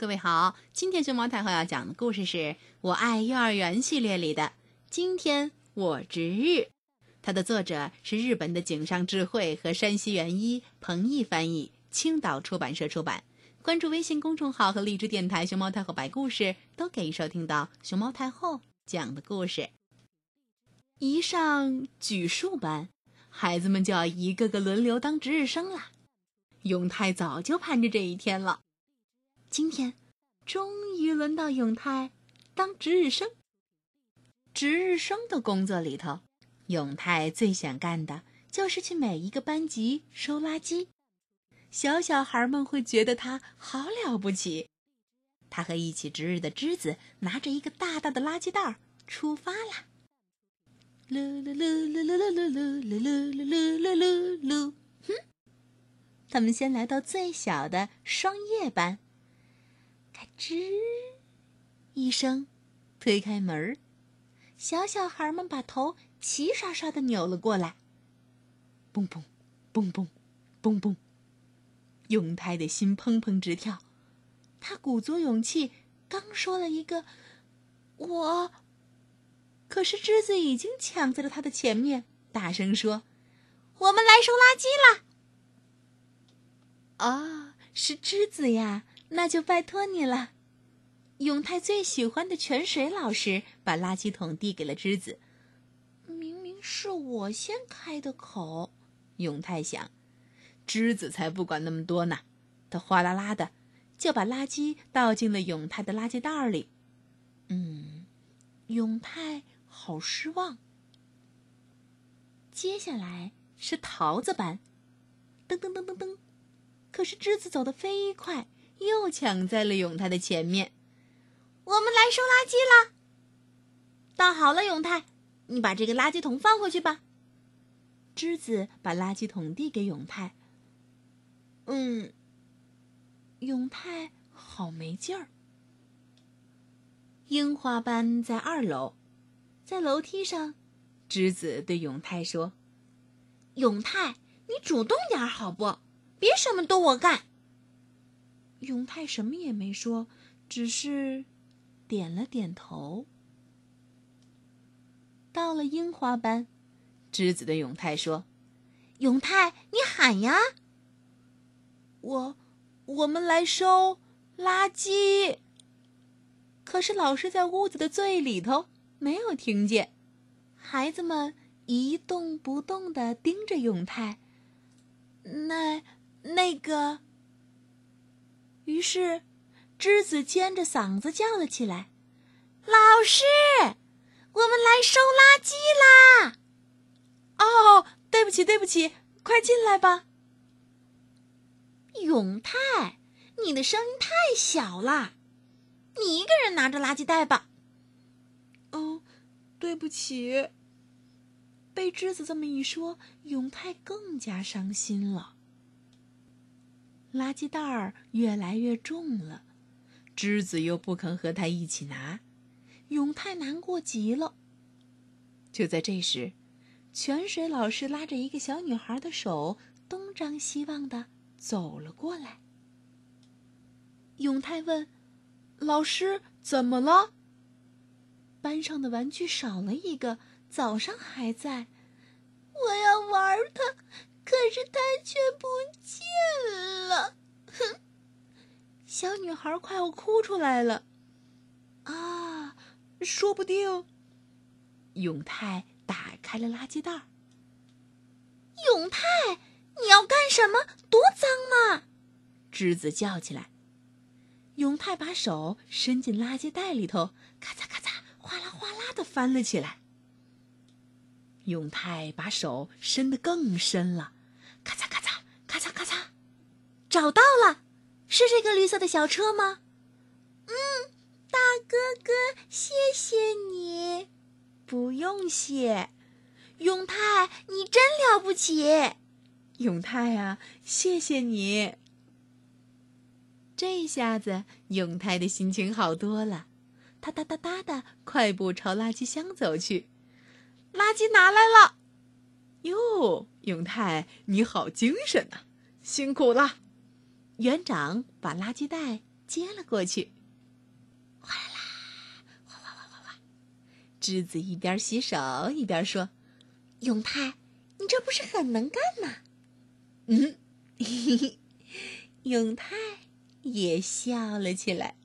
各位好，今天熊猫太后要讲的故事是《我爱幼儿园》系列里的《今天我值日》，它的作者是日本的井上智慧和山西元一，彭毅翻译，青岛出版社出版。关注微信公众号和荔枝电台“熊猫太后摆故事”，都可以收听到熊猫太后讲的故事。一上举数班，孩子们就要一个个轮流当值日生了。永泰早就盼着这一天了。今天，终于轮到永泰当值日生。值日生的工作里头，永泰最想干的就是去每一个班级收垃圾。小小孩们会觉得他好了不起。他和一起值日的栀子拿着一个大大的垃圾袋出发了。噜噜噜噜噜噜噜噜噜噜噜噜噜噜，哼！他们先来到最小的双叶班。吱一声，推开门，小小孩们把头齐刷刷的扭了过来。嘣嘣，嘣嘣，嘣嘣，永泰的心砰砰直跳。他鼓足勇气，刚说了一个“我”，可是栀子已经抢在了他的前面，大声说：“我们来收垃圾啦！”啊，是栀子呀。那就拜托你了，永泰最喜欢的泉水老师把垃圾桶递给了栀子。明明是我先开的口，永泰想，栀子才不管那么多呢。他哗啦啦的就把垃圾倒进了永泰的垃圾袋里。嗯，永泰好失望。接下来是桃子班，噔噔噔噔噔，可是栀子走得飞快。又抢在了永泰的前面，我们来收垃圾了。倒好了，永泰，你把这个垃圾桶放回去吧。栀子把垃圾桶递给永泰。嗯，永泰好没劲儿。樱花班在二楼，在楼梯上，栀子对永泰说：“永泰，你主动点好不？别什么都我干。”永泰什么也没说，只是点了点头。到了樱花班，栀子对永泰说：“永泰，你喊呀！我，我们来收垃圾。”可是老师在屋子的最里头，没有听见。孩子们一动不动的盯着永泰。那，那个。于是，栀子尖着嗓子叫了起来：“老师，我们来收垃圾啦！”哦，对不起，对不起，快进来吧。永泰，你的声音太小了，你一个人拿着垃圾袋吧。哦，对不起。被栀子这么一说，永泰更加伤心了。垃圾袋儿越来越重了，栀子又不肯和他一起拿，永泰难过极了。就在这时，泉水老师拉着一个小女孩的手，东张西望的走了过来。永泰问：“老师，怎么了？”班上的玩具少了一个，早上还在，我要玩它。可是他却不见了，哼！小女孩快要哭出来了。啊，说不定……永泰打开了垃圾袋。永泰，你要干什么？多脏嘛！栀子叫起来。永泰把手伸进垃圾袋里头，咔嚓咔嚓，哗啦哗啦的翻了起来。永泰把手伸得更深了。找到了，是这个绿色的小车吗？嗯，大哥哥，谢谢你。不用谢，永泰，你真了不起。永泰啊，谢谢你。这下子永泰的心情好多了，哒哒哒哒的快步朝垃圾箱走去。垃圾拿来了。哟，永泰，你好精神呐！辛苦了。园长把垃圾袋接了过去。哗啦啦，哗哗哗哗哗，栀子一边洗手一边说：“永泰，你这不是很能干吗？”嗯，嘿嘿，永泰也笑了起来。